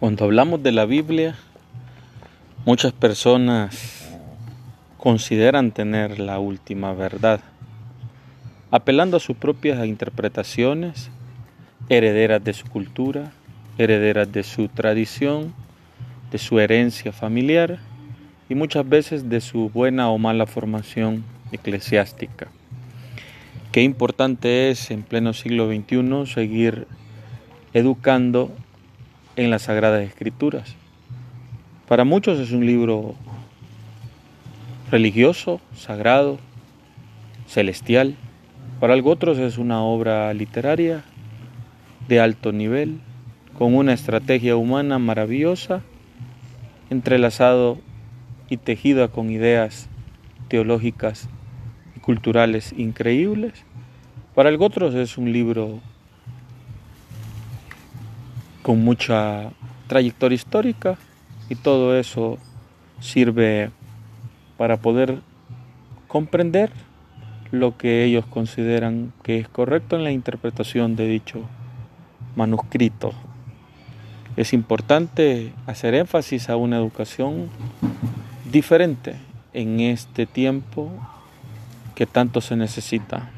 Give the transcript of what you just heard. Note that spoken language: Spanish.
Cuando hablamos de la Biblia, muchas personas consideran tener la última verdad, apelando a sus propias interpretaciones, herederas de su cultura, herederas de su tradición, de su herencia familiar y muchas veces de su buena o mala formación eclesiástica. Qué importante es en pleno siglo XXI seguir educando en las Sagradas Escrituras. Para muchos es un libro religioso, sagrado, celestial. Para otros es una obra literaria de alto nivel, con una estrategia humana maravillosa, entrelazado y tejida con ideas teológicas y culturales increíbles. Para otros es un libro con mucha trayectoria histórica y todo eso sirve para poder comprender lo que ellos consideran que es correcto en la interpretación de dicho manuscrito. Es importante hacer énfasis a una educación diferente en este tiempo que tanto se necesita.